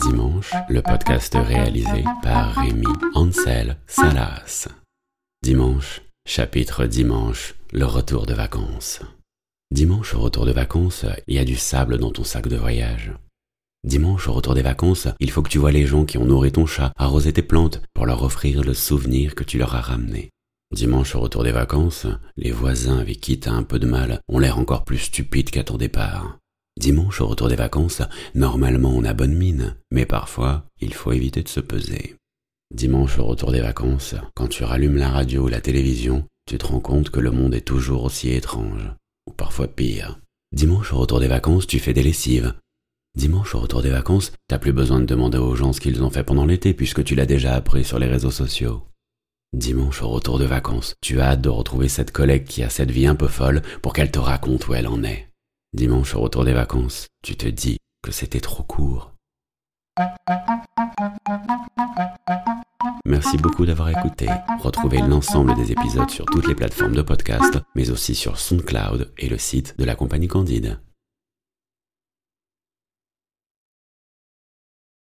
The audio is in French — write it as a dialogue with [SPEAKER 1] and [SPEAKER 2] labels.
[SPEAKER 1] Dimanche, le podcast réalisé par Rémi Ansel Salas. Dimanche, chapitre Dimanche, le retour de vacances. Dimanche au retour de vacances, il y a du sable dans ton sac de voyage. Dimanche au retour des vacances, il faut que tu vois les gens qui ont nourri ton chat, arrosé tes plantes, pour leur offrir le souvenir que tu leur as ramené. Dimanche au retour des vacances, les voisins avec qui t'as un peu de mal ont l'air encore plus stupides qu'à ton départ. Dimanche au retour des vacances, normalement on a bonne mine, mais parfois il faut éviter de se peser. Dimanche au retour des vacances, quand tu rallumes la radio ou la télévision, tu te rends compte que le monde est toujours aussi étrange, ou parfois pire. Dimanche au retour des vacances, tu fais des lessives. Dimanche au retour des vacances, t'as plus besoin de demander aux gens ce qu'ils ont fait pendant l'été puisque tu l'as déjà appris sur les réseaux sociaux. Dimanche au retour de vacances, tu as hâte de retrouver cette collègue qui a cette vie un peu folle pour qu'elle te raconte où elle en est. Dimanche au retour des vacances, tu te dis que c'était trop court. Merci beaucoup d'avoir écouté. Retrouvez l'ensemble des épisodes sur toutes les plateformes de podcast, mais aussi sur SoundCloud et le site de la compagnie Candide.